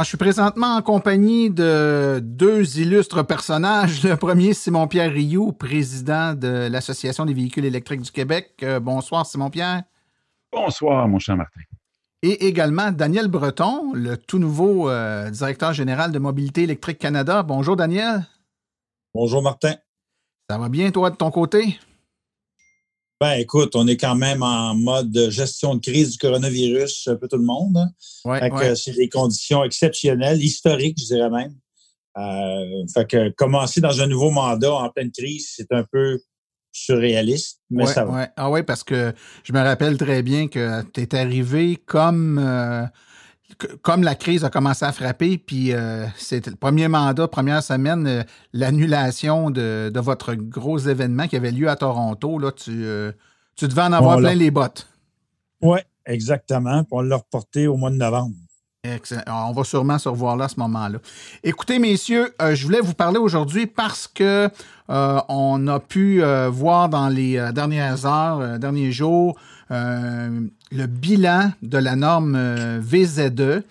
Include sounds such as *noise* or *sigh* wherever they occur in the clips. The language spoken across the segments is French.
Ah, je suis présentement en compagnie de deux illustres personnages. Le premier, Simon-Pierre Rioux, président de l'Association des véhicules électriques du Québec. Euh, bonsoir, Simon-Pierre. Bonsoir, mon cher Martin. Et également Daniel Breton, le tout nouveau euh, directeur général de Mobilité électrique Canada. Bonjour, Daniel. Bonjour, Martin. Ça va bien, toi, de ton côté? Ben, écoute, on est quand même en mode de gestion de crise du coronavirus, un peu tout le monde. hein. Ouais, Fait que ouais. c'est des conditions exceptionnelles, historiques, je dirais même. Euh, fait que commencer dans un nouveau mandat en pleine crise, c'est un peu surréaliste, mais Ouais, ça va. Ah oui, parce que je me rappelle très bien que tu es arrivé comme, euh, comme la crise a commencé à frapper, puis euh, c'était le premier mandat, première semaine, euh, l'annulation de, de votre gros événement qui avait lieu à Toronto. Là, tu, euh, tu devais en avoir plein les bottes. Oui, exactement. Puis on l'a reporté au mois de novembre. Excellent. On va sûrement se revoir là à ce moment-là. Écoutez, messieurs, euh, je voulais vous parler aujourd'hui parce que euh, on a pu euh, voir dans les dernières heures, derniers jours, le bilan de la norme euh, VZE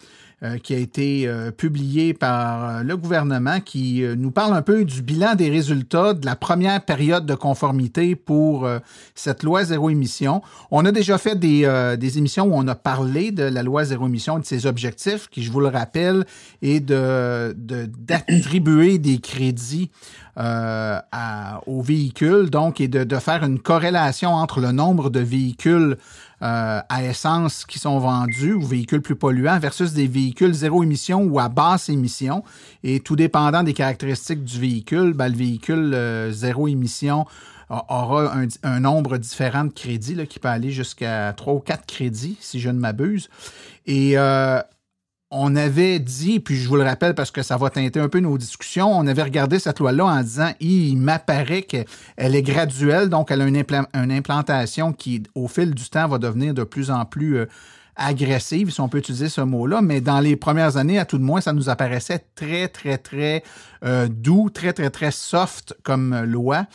euh, qui a été euh, publié par euh, le gouvernement qui euh, nous parle un peu du bilan des résultats de la première période de conformité pour cette loi zéro émission. On a déjà fait des, des émissions où on a parlé de la loi zéro émission et de ses objectifs, qui, je vous le rappelle, est de- d'attribuer des crédits euh, à- aux véhicules, donc, et de, de faire une corrélation entre le nombre de véhicules euh, à essence qui sont vendus ou véhicules plus polluants versus des véhicules zéro émission ou à basse émission. Et tout dépendant des caractéristiques du véhicule, ben, le véhicule euh, zéro émission aura un, nombre différent de crédits qui peut aller jusqu'à 3 ou 4 crédits, si je ne m'abuse. Et euh, on avait dit, puis je vous le rappelle parce que ça va teinter un peu nos discussions, on avait regardé cette loi-là en disant, il m'apparaît qu'elle est graduelle, donc elle a une, impla- une implantation qui, au fil du temps, va devenir de plus en plus euh, agressive, si on peut utiliser ce mot-là, mais dans les premières années, à tout de moins, ça nous apparaissait très, très, très euh, doux, très, très, très soft comme loi.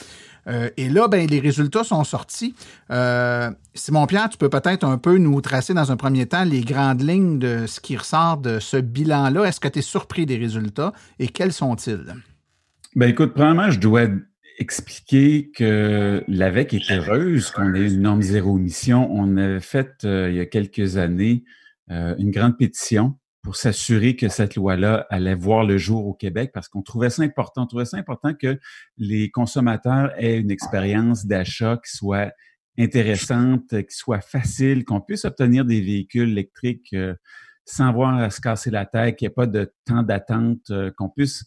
Euh, et là, ben, les résultats sont sortis. Euh, Simon-Pierre, tu peux peut-être un peu nous tracer dans un premier temps les grandes lignes de ce qui ressort de ce bilan-là. Est-ce que tu es surpris des résultats et quels sont-ils? Ben écoute, premièrement, je dois expliquer que l'AVEC est heureuse qu'on ait une norme zéro émission. On avait fait euh, il y a quelques années une grande pétition pour s'assurer que cette loi-là allait voir le jour au Québec parce qu'on trouvait ça important. On trouvait ça important que les consommateurs aient une expérience d'achat qui soit intéressante, qui soit facile, qu'on puisse obtenir des véhicules électriques euh, sans avoir à se casser la tête, qu'il n'y ait pas de temps d'attente, euh, qu'on puisse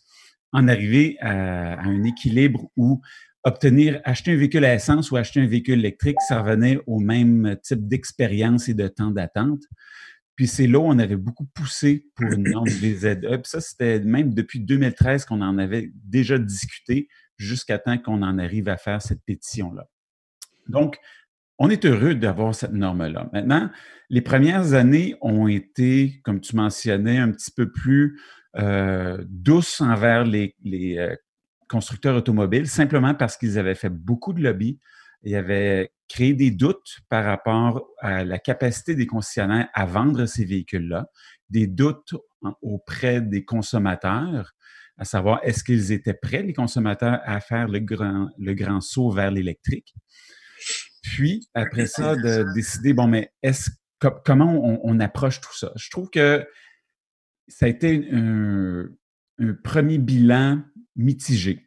en arriver à, à un équilibre où obtenir, acheter un véhicule à essence ou acheter un véhicule électrique, ça revenait au même type d'expérience et de temps d'attente. Puis c'est là où on avait beaucoup poussé pour une *clears throat* norme VZE. Puis ça, c'était même depuis 2013 qu'on en avait déjà discuté jusqu'à temps qu'on en arrive à faire cette pétition-là. Donc, on est heureux d'avoir cette norme-là. Maintenant, les premières années ont été, comme tu mentionnais, un petit peu plus euh, douces envers les, les euh, constructeurs automobiles, simplement parce qu'ils avaient fait beaucoup de lobby. Ils avaient créé des doutes par rapport à la capacité des concessionnaires à vendre ces véhicules-là, des doutes auprès des consommateurs, à savoir est-ce qu'ils étaient prêts, les consommateurs, à faire le grand, le grand saut vers l'électrique? Puis, après ça, de décider, bon, mais est-ce co- comment on, approche tout ça? Je trouve que ça a été un premier bilan mitigé.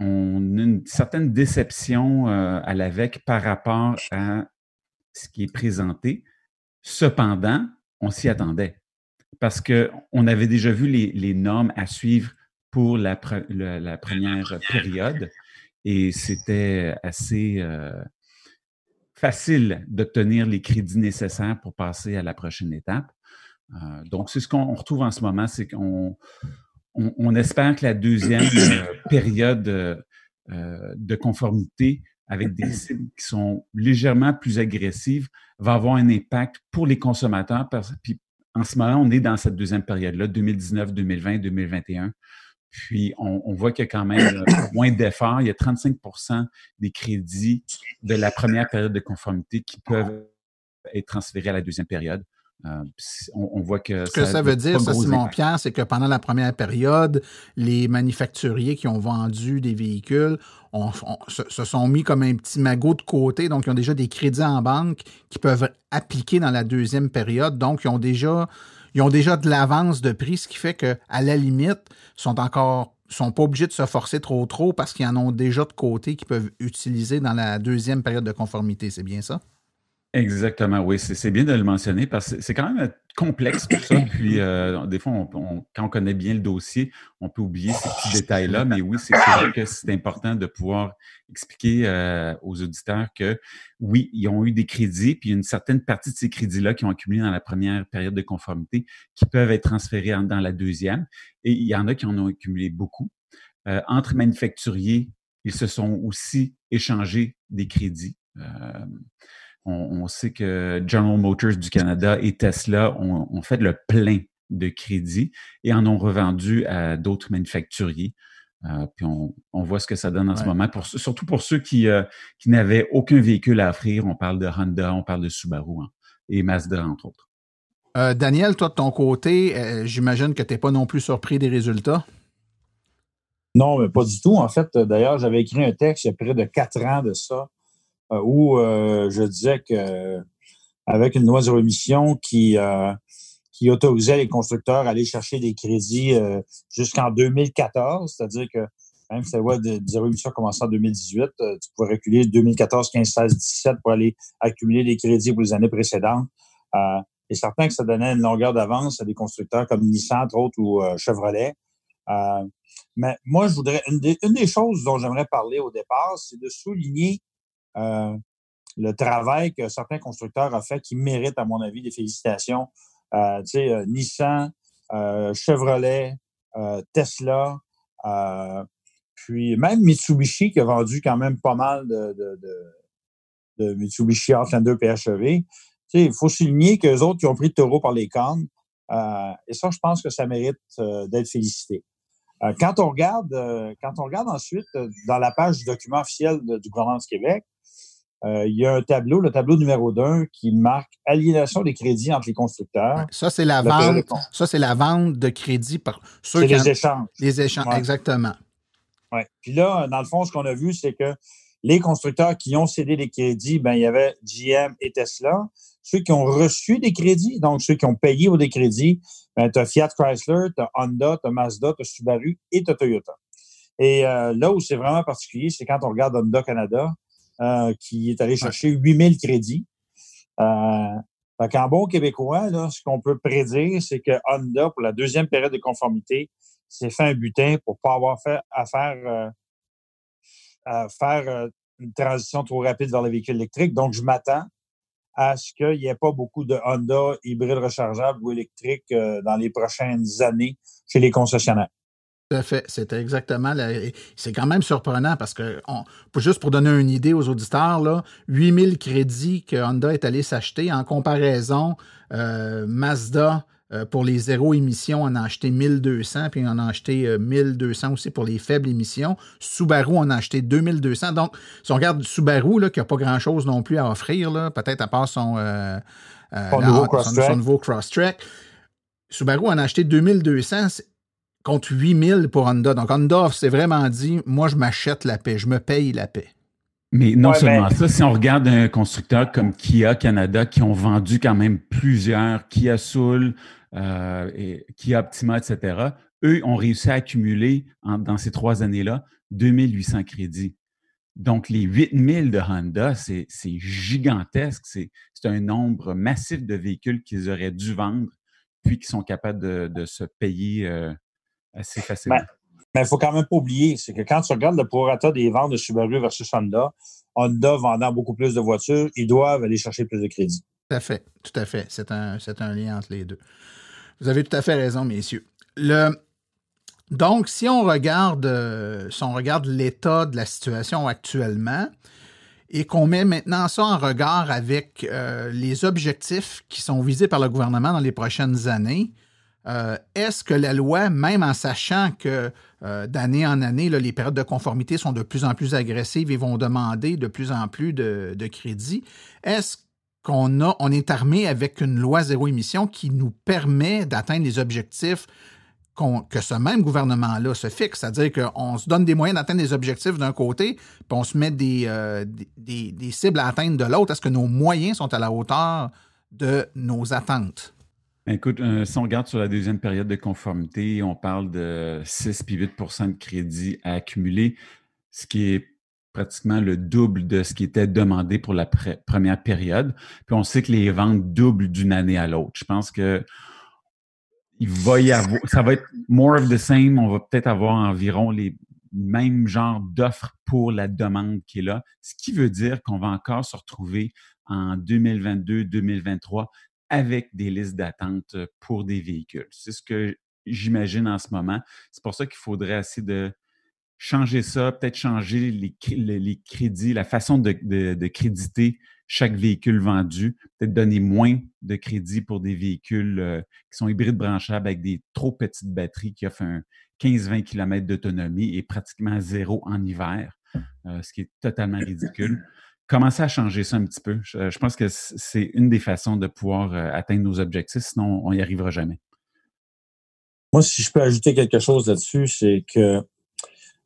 On a une certaine déception euh, à l'AVEC par rapport à ce qui est présenté. Cependant, on s'y attendait parce qu'on avait déjà vu les, normes à suivre pour la, première période et c'était assez euh, facile d'obtenir les crédits nécessaires pour passer à la prochaine étape. Euh, donc, c'est ce qu'on retrouve en ce moment, c'est qu'on on, espère que la deuxième euh, période de conformité avec des cibles qui sont légèrement plus agressives va avoir un impact pour les consommateurs. Puis en ce moment, on est dans cette deuxième période-là, 2019, 2020, 2021. Puis on, voit qu'il y a quand même euh, moins d'efforts. Il y a 35% des crédits de la première période de conformité qui peuvent être transférés à la deuxième période. Euh, on, voit que. Ce que ça, veut dire, ça, Simon-Pierre, c'est que pendant la première période, les manufacturiers qui ont vendu des véhicules se, sont mis comme un petit magot de côté. Donc, ils ont déjà des crédits en banque qui peuvent appliquer dans la deuxième période. Donc, ils ont déjà, ils ont déjà de l'avance de prix, ce qui fait qu'à la limite, sont encore sont pas obligés de se forcer trop trop parce qu'ils en ont déjà de côté qu'ils peuvent utiliser dans la deuxième période de conformité. C'est bien ça? Exactement, oui, c'est bien de le mentionner parce que c'est quand même complexe tout ça. *clears throat* Puis, euh, des fois, on, quand on connaît bien le dossier, on peut oublier ces petits détails-là. Mais oui, c'est vrai que c'est important de pouvoir expliquer euh, aux auditeurs que oui, ils ont eu des crédits, puis une certaine partie de ces crédits-là qui ont accumulé dans la première période de conformité qui peuvent être transférés dans la deuxième. Et il y en a qui en ont accumulé beaucoup. Euh, entre manufacturiers, ils se sont aussi échangés des crédits. On, sait que General Motors du Canada et Tesla ont, fait le plein de crédits et en ont revendu à d'autres manufacturiers. Euh, puis on, voit ce que ça donne en ce moment, surtout pour ceux euh, qui, n'avaient aucun véhicule à offrir. On parle de Honda, on parle de Subaru hein, et Mazda, entre autres. Euh, Daniel, toi de ton côté, j'imagine que tu n'es pas non plus surpris des résultats? Non, mais pas du tout. En fait, d'ailleurs, j'avais écrit un texte il y a près de quatre ans de ça euh, où euh, je disais que avec une loi zéro émission qui euh, qui autorisait les constructeurs à aller chercher des crédits jusqu'en 2014, c'est-à-dire que même si la loi de zéro émission commençait en 2018, tu pouvais reculer 2014, 15, 16, 17 pour aller accumuler des crédits pour les années précédentes. Euh, et certain que ça donnait une longueur d'avance à des constructeurs comme Nissan, entre autres, ou Chevrolet. Euh, mais moi, je voudrais une des, une des choses dont j'aimerais parler au départ, c'est de souligner euh, le travail que certains constructeurs ont fait qui mérite, à mon avis, des félicitations. Euh, euh, Nissan, Chevrolet, Tesla, puis même Mitsubishi qui a vendu quand même pas mal de, de, de, Mitsubishi Outlander PHEV. Tu sais, il faut souligner qu'eux autres qui ont pris le taureau par les cornes. et ça, je pense que ça mérite d'être félicité. quand on regarde, quand on regarde ensuite dans la page du document officiel du gouvernement du Québec, euh, il y a un tableau, le tableau numéro 2, qui marque aliénation des crédits entre les constructeurs. ça, c'est la vente. Ça, c'est la vente de crédits par ceux qui. Les échanges. Les échanges, exactement. Oui. Puis là, dans le fond, ce qu'on a vu, c'est que les constructeurs qui ont cédé des crédits, ben, il y avait GM et Tesla. Ceux qui ont reçu des crédits, donc ceux qui ont payé pour des crédits, ben, tu as Fiat Chrysler, tu as Honda, tu as Mazda, tu as Subaru et tu as Toyota. Et euh, là où c'est vraiment particulier, c'est quand on regarde Honda Canada, euh, qui est allé chercher 8000 crédits. Euh, en bon québécois, là, ce qu'on peut prédire, c'est que Honda, pour la deuxième période de conformité, s'est fait un butin pour pas avoir fait à faire, euh, à faire euh, une transition trop rapide vers les véhicules électriques. Donc, je m'attends à ce qu'il n'y ait pas beaucoup de Honda hybrides rechargeables ou électriques dans les prochaines années chez les concessionnaires. Tout à fait. C'était exactement. C'est quand même surprenant parce que, juste pour donner une idée aux auditeurs, là, 8000 crédits que Honda est allé s'acheter en comparaison, euh, Mazda. Euh, pour les zéro émissions, on a acheté 1200, puis on a acheté 1200 euh, aussi pour les faibles émissions. Subaru, on a acheté 2200. Donc, si on regarde Subaru, là, qui n'a pas grand-chose non plus à offrir, peut-être à part son, son, nouveau cross-track, Subaru en a acheté 2200 contre 8000 pour Honda. Donc, Honda s'est vraiment dit, moi, je m'achète la paix, je me paye la paix. Mais non seulement ça, si on regarde un constructeur comme Kia Canada qui ont vendu quand même plusieurs, Kia Soul, euh, et Kia Optima, etc., eux ont réussi à accumuler dans ces trois années-là 2800 crédits. Donc, les 8000 de Honda, c'est gigantesque. C'est un nombre massif de véhicules qu'ils auraient dû vendre, puis qui sont capables de, se payer euh, assez facilement. Mais il ne faut quand même pas oublier, c'est que quand tu regardes le prorata des ventes de Subaru versus Honda, Honda vendant beaucoup plus de voitures, ils doivent aller chercher plus de crédit. Tout à fait, tout à fait. C'est un, un lien entre les deux. Vous avez tout à fait raison, messieurs. Le, donc, si on regarde, euh, si on regarde l'état de la situation actuellement et qu'on met maintenant ça en regard avec euh, les objectifs qui sont visés par le gouvernement dans les prochaines années, euh, est-ce que la loi, même en sachant que d'année en année, les périodes de conformité sont de plus en plus agressives et vont demander de plus en plus de, de crédit, est-ce qu'on est armé avec une loi zéro émission qui nous permet d'atteindre les objectifs que ce même gouvernement-là se fixe, c'est-à-dire qu'on se donne des moyens d'atteindre des objectifs d'un côté, puis on se met des, euh, des, cibles à atteindre de l'autre. Est-ce que nos moyens sont à la hauteur de nos attentes? Écoute, euh, si on regarde sur la deuxième période de conformité, on parle de 6 puis 8% de crédit à accumuler, ce qui est pratiquement le double de ce qui était demandé pour la première période. Puis on sait que les ventes doublent d'une année à l'autre. Je pense que il va y avoir, ça va être more of the same. On va peut-être avoir environ les mêmes genres d'offres pour la demande qui est là, ce qui veut dire qu'on va encore se retrouver en 2022-2023 avec des listes d'attente pour des véhicules. C'est ce que j'imagine en ce moment. C'est pour ça qu'il faudrait essayer de changer ça, peut-être changer les, les, crédits, la façon de, de créditer chaque véhicule vendu, peut-être donner moins de crédit pour des véhicules euh, qui sont hybrides branchables avec des trop petites batteries qui offrent un 15-20 km d'autonomie et pratiquement zéro en hiver, euh, ce qui est totalement ridicule. Commencer à changer ça un petit peu. Je, pense que c'est une des façons de pouvoir euh, atteindre nos objectifs, sinon on n'y arrivera jamais. Moi, si je peux ajouter quelque chose là-dessus, c'est que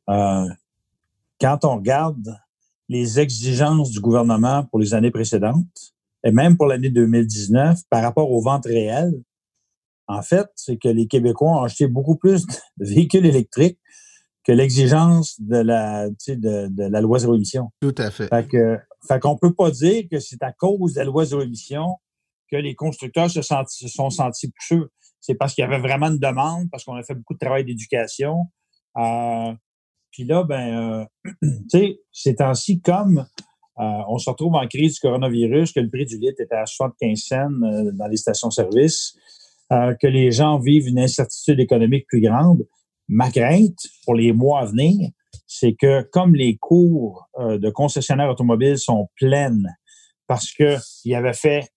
quand on regarde les exigences du gouvernement pour les années précédentes et même pour l'année 2019 par rapport aux ventes réelles, en fait, c'est que les Québécois ont acheté beaucoup plus de *laughs* véhicules électriques que l'exigence de la, de, la loi zéro émission. Tout à fait. Fait que, fait qu'on peut pas dire que c'est à cause de la loi zéro émission que les constructeurs se, sont sentis poussés. C'est parce qu'il y avait vraiment une demande, parce qu'on a fait beaucoup de travail d'éducation. Euh, puis là, ben, euh, *clears throat* tu sais, ces temps-ci, comme euh, on se retrouve en crise du coronavirus, que le prix du litre était à 75 cents euh, dans les stations-service, que les gens vivent une incertitude économique plus grande, ma crainte pour les mois à venir, c'est que comme les cours de concessionnaires automobiles sont pleines, parce que il avait fait,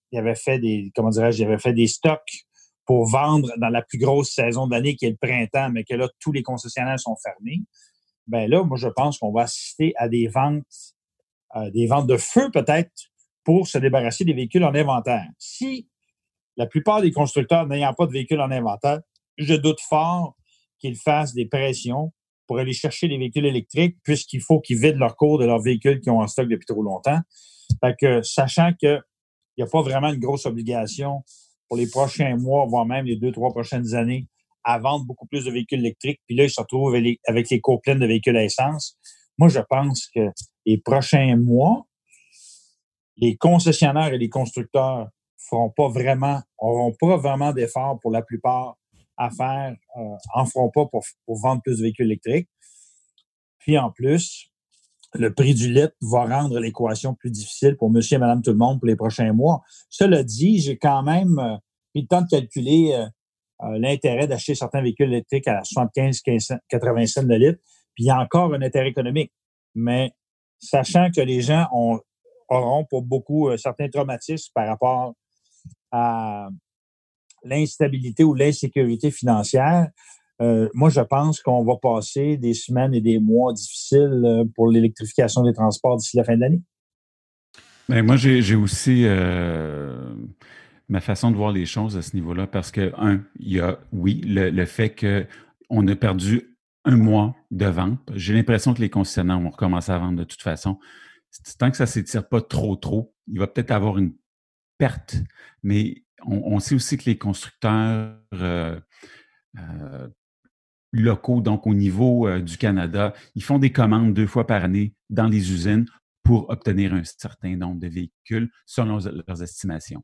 des, comment fait des stocks pour vendre dans la plus grosse saison de l'année qui est le printemps, mais que là, tous les concessionnaires sont fermés ben là, moi, je pense qu'on va assister à des ventes, euh, des ventes de feu peut-être pour se débarrasser des véhicules en inventaire. Si la plupart des constructeurs n'ayant pas de véhicules en inventaire, je doute fort qu'ils fassent des pressions pour aller chercher des véhicules électriques, puisqu'il faut qu'ils vident leur cours de leurs véhicules qui ont en stock depuis trop longtemps. Fait que, sachant qu'il n'y a pas vraiment une grosse obligation pour les prochains mois, voire même les deux, trois prochaines années, à vendre beaucoup plus de véhicules électriques, puis là, ils se retrouvent avec les, cours pleines de véhicules à essence. Moi, je pense que les prochains mois, les concessionnaires et les constructeurs feront pas vraiment, auront pas vraiment d'efforts pour la plupart à faire, euh, en feront pas pour, vendre plus de véhicules électriques. Puis en plus, le prix du litre va rendre l'équation plus difficile pour monsieur et madame tout le monde pour les prochains mois. Cela dit, j'ai quand même euh, pris le temps de calculer euh, euh, l'intérêt d'acheter certains véhicules électriques à 75, 80 cents de litre, puis il y a encore un intérêt économique. Mais sachant que les gens ont, auront pour beaucoup certains traumatismes par rapport à l'instabilité ou l'insécurité financière, euh, moi, je pense qu'on va passer des semaines et des mois difficiles pour l'électrification des transports d'ici la fin de l'année. Ben, moi, j'ai aussi ma façon de voir les choses à ce niveau-là parce que, un, il y a, oui, le, fait qu'on a perdu un mois de vente. J'ai l'impression que les concessionnaires vont recommencer à vendre de toute façon. Tant que ça ne s'étire pas trop, trop, il va peut-être avoir une perte, mais on, sait aussi que les constructeurs euh, euh, locaux, donc au niveau euh, du Canada. Ils font des commandes deux fois par année dans les usines pour obtenir un certain nombre de véhicules selon leurs estimations.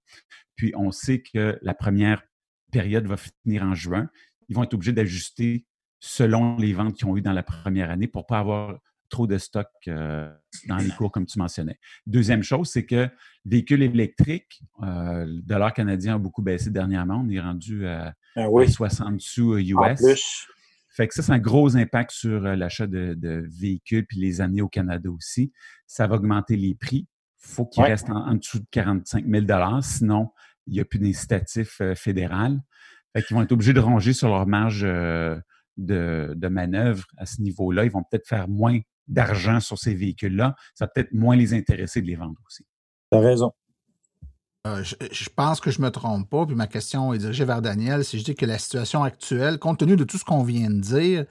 Puis on sait que la première période va finir en juin. Ils vont être obligés d'ajuster selon les ventes qu'ils ont eues dans la première année pour ne pas avoir trop de stock euh, dans les cours, comme tu mentionnais. Deuxième chose, c'est que véhicules électriques, euh, le dollar canadien a beaucoup baissé dernièrement. On est rendu à, 60 ben sous US. Euh, fait que ça, c'est un gros impact sur l'achat de, véhicules puis les années au Canada aussi. Ça va augmenter les prix. Il faut qu'ils restent en, dessous de 45 000 sinon il n'y a plus d'incitatif fédéral. Fait qu'ils vont être obligés de ronger sur leur marge de, de manœuvre à ce niveau-là. Ils vont peut-être faire moins d'argent sur ces véhicules-là, ça va peut-être moins les intéresser de les vendre aussi. Tu as raison. Euh, je, pense que je ne me trompe pas, puis ma question est dirigée vers Daniel. Si je dis que la situation actuelle, compte tenu de tout ce qu'on vient de dire,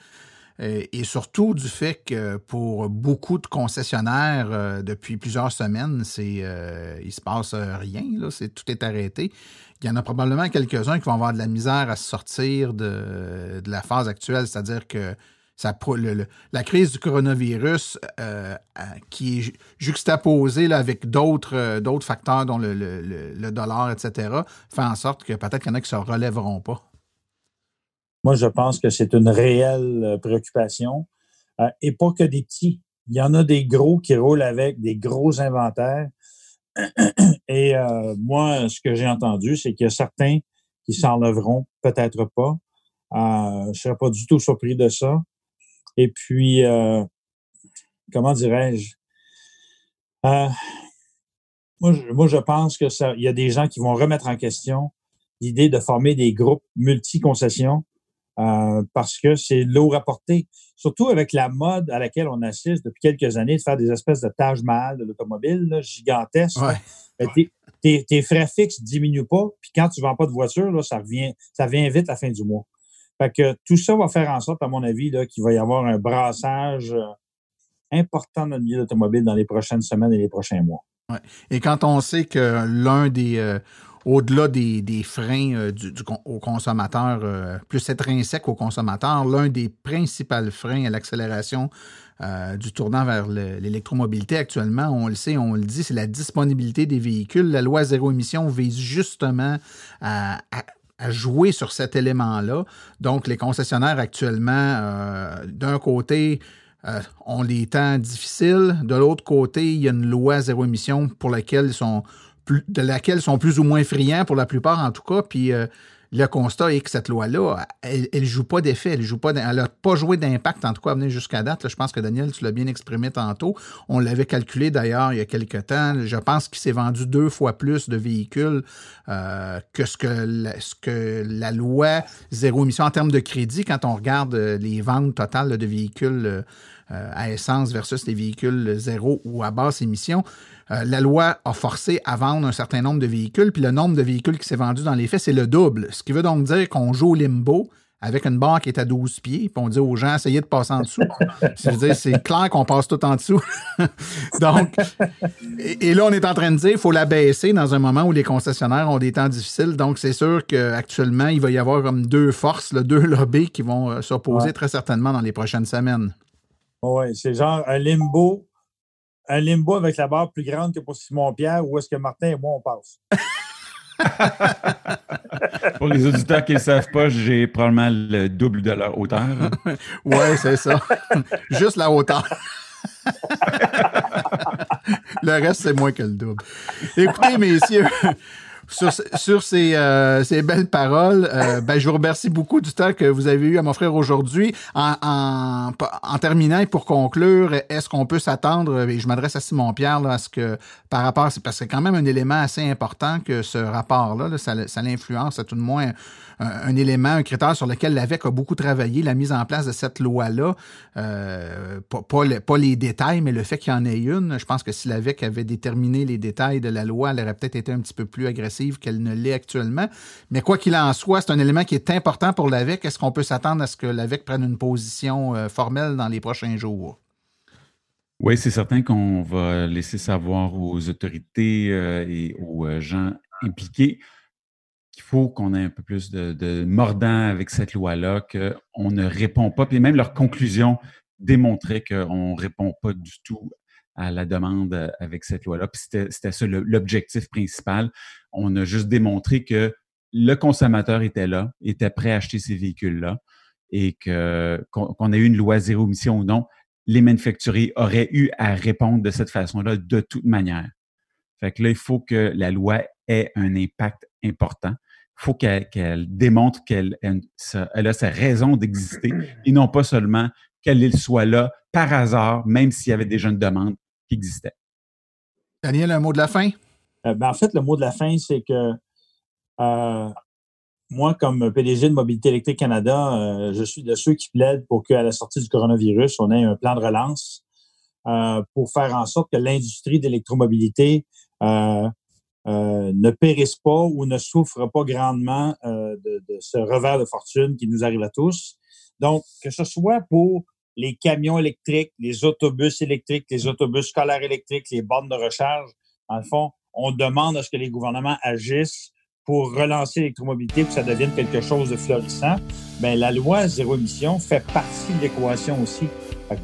euh, et surtout du fait que pour beaucoup de concessionnaires, euh, depuis plusieurs semaines, c'est il se passe rien, là, c'est, tout est arrêté. Il y en a probablement quelques-uns qui vont avoir de la misère à sortir de, de la phase actuelle, c'est-à-dire que la crise du coronavirus euh, euh, qui est juxtaposée avec euh, d'autres facteurs, dont le, dollar, etc., fait en sorte que peut-être qu'il y en a qui ne se relèveront pas. Moi, je pense que c'est une réelle préoccupation. et pas que des petits. Il y en a des gros qui roulent avec des gros inventaires. *clears throat* Et moi, ce que j'ai entendu, c'est qu'il y a certains qui s'enlèveront, peut-être pas. je ne serais pas du tout surpris de ça. Et puis, euh, comment dirais-je? Euh, moi, je, pense que ça, il y a des gens qui vont remettre en question l'idée de former des groupes multi-concessions euh, parce que c'est lourd à porter. Surtout avec la mode à laquelle on assiste depuis quelques années de faire des espèces de tâches mal de l'automobile gigantesques. Ben, tes, frais fixes diminuent pas, puis quand tu ne vends pas de voiture, là, ça revient, ça vient vite à la fin du mois. Fait que tout ça va faire en sorte, à mon avis, qu'il va y avoir un brassage euh, important dans le milieu automobile dans les prochaines semaines et les prochains mois. Et quand on sait que l'un des, euh, au-delà des, freins euh, du, au consommateur, plus intrinsèque au consommateur, l'un des principaux freins à l'accélération du tournant vers l'électromobilité actuellement, on le sait, on le dit, c'est la disponibilité des véhicules. La loi zéro émission vise justement à jouer sur cet élément-là. Donc, les concessionnaires actuellement, euh, d'un côté, euh, ont des temps difficiles. De l'autre côté, il y a une loi zéro émission pour laquelle sont de laquelle ils sont plus ou moins friands pour la plupart en tout cas. Puis euh, le constat est que cette loi-là, elle ne joue pas d'effet, elle joue pas, elle n'a pas joué d'impact, en tout cas, jusqu'à date. je pense que Daniel, tu l'as bien exprimé tantôt. On l'avait calculé d'ailleurs il y a quelques temps. Je pense qu'il s'est vendu deux fois plus de véhicules euh, que, ce que, la, ce que la loi zéro émission en termes de crédit, quand on regarde euh, les ventes totales de véhicules euh, à essence versus les véhicules zéro ou à basse émission. Euh, la loi a forcé à vendre un certain nombre de véhicules, puis le nombre de véhicules qui s'est vendu dans les faits, c'est le double. Ce qui veut donc dire qu'on joue au limbo avec une barre qui est à 12 pieds, puis on dit aux gens, essayez de passer en dessous. *laughs* c'est clair qu'on passe tout en dessous. *laughs* donc, et, là, on est en train de dire, qu'il faut la baisser dans un moment où les concessionnaires ont des temps difficiles. Donc, c'est sûr qu'actuellement, il va y avoir comme deux forces, deux lobbies qui vont euh, s'opposer très certainement dans les prochaines semaines. Oui, c'est genre un limbo un limbo avec la barre plus grande que pour Simon-Pierre, où est-ce que Martin et moi, on passe? *laughs* pour les auditeurs qui ne savent pas, j'ai probablement le double de leur hauteur. *laughs* oui, c'est ça. *laughs* Juste la hauteur. le reste, c'est moins que le double. Écoutez, messieurs, sur, ces, euh, ces, belles paroles, euh, ben, je vous remercie beaucoup du temps que vous avez eu à m'offrir aujourd'hui. En, en, en, terminant et pour conclure, est-ce qu'on peut s'attendre, et je m'adresse à Simon Pierre, là, à ce que par rapport, parce que c'est quand même un élément assez important que ce rapport-là, ça, ça l'influence à tout de moins un, élément, un critère sur lequel l'AVEC a beaucoup travaillé, la mise en place de cette loi-là. Euh, pas, pas, les détails, mais le fait qu'il y en ait une. Je pense que si l'AVEC avait déterminé les détails de la loi, elle aurait peut-être été un petit peu plus agressive qu'elle ne l'est actuellement. Mais quoi qu'il en soit, c'est un élément qui est important pour l'AVEC. Est-ce qu'on peut s'attendre à ce que l'AVEC prenne une position euh, formelle dans les prochains jours? Oui, c'est certain qu'on va laisser savoir aux autorités euh, et aux gens impliqués qu'il faut qu'on ait un peu plus de, mordant avec cette loi-là, qu'on ne répond pas. Puis même leur conclusion démontrait qu'on ne répond pas du tout à la demande euh, avec cette loi-là. Puis c'était ça l'objectif principal. On a juste démontré que le consommateur était là, était prêt à acheter ces véhicules-là et qu'on ait eu une loi zéro émission ou non, les manufacturiers auraient eu à répondre de cette façon-là de toute manière. Fait que là, il faut que la loi ait un impact important. Il faut qu'elle démontre qu'elle a sa raison d'exister et non pas seulement qu'elle soit là par hasard, même s'il y avait déjà une demande qui existait. Daniel, un mot de la fin? Euh, ben, en fait, le mot de la fin, c'est que euh, moi, comme PDG de Mobilité électrique Canada, euh, je suis de ceux qui plaident pour qu'à la sortie du coronavirus, on ait un plan de relance pour faire en sorte que l'industrie d'électromobilité ne périsse pas ou ne souffre pas grandement de, ce revers de fortune qui nous arrive à tous. Donc, que ce soit pour les camions électriques, les autobus électriques, les autobus scolaires électriques, les bornes de recharge. Dans le fond, on demande à ce que les gouvernements agissent pour relancer l'électromobilité, pour que ça devienne quelque chose de florissant. Bien, la loi zéro émission fait partie de l'équation aussi.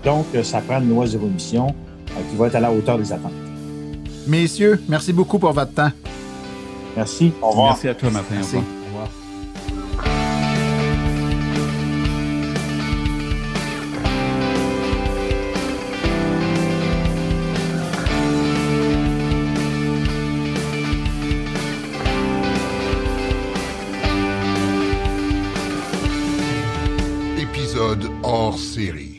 Donc, ça prend une loi zéro émission euh, qui va être à la hauteur des attentes. Messieurs, merci beaucoup pour votre temps. Merci. Au revoir. Merci à toi, Martin. Merci. hors City.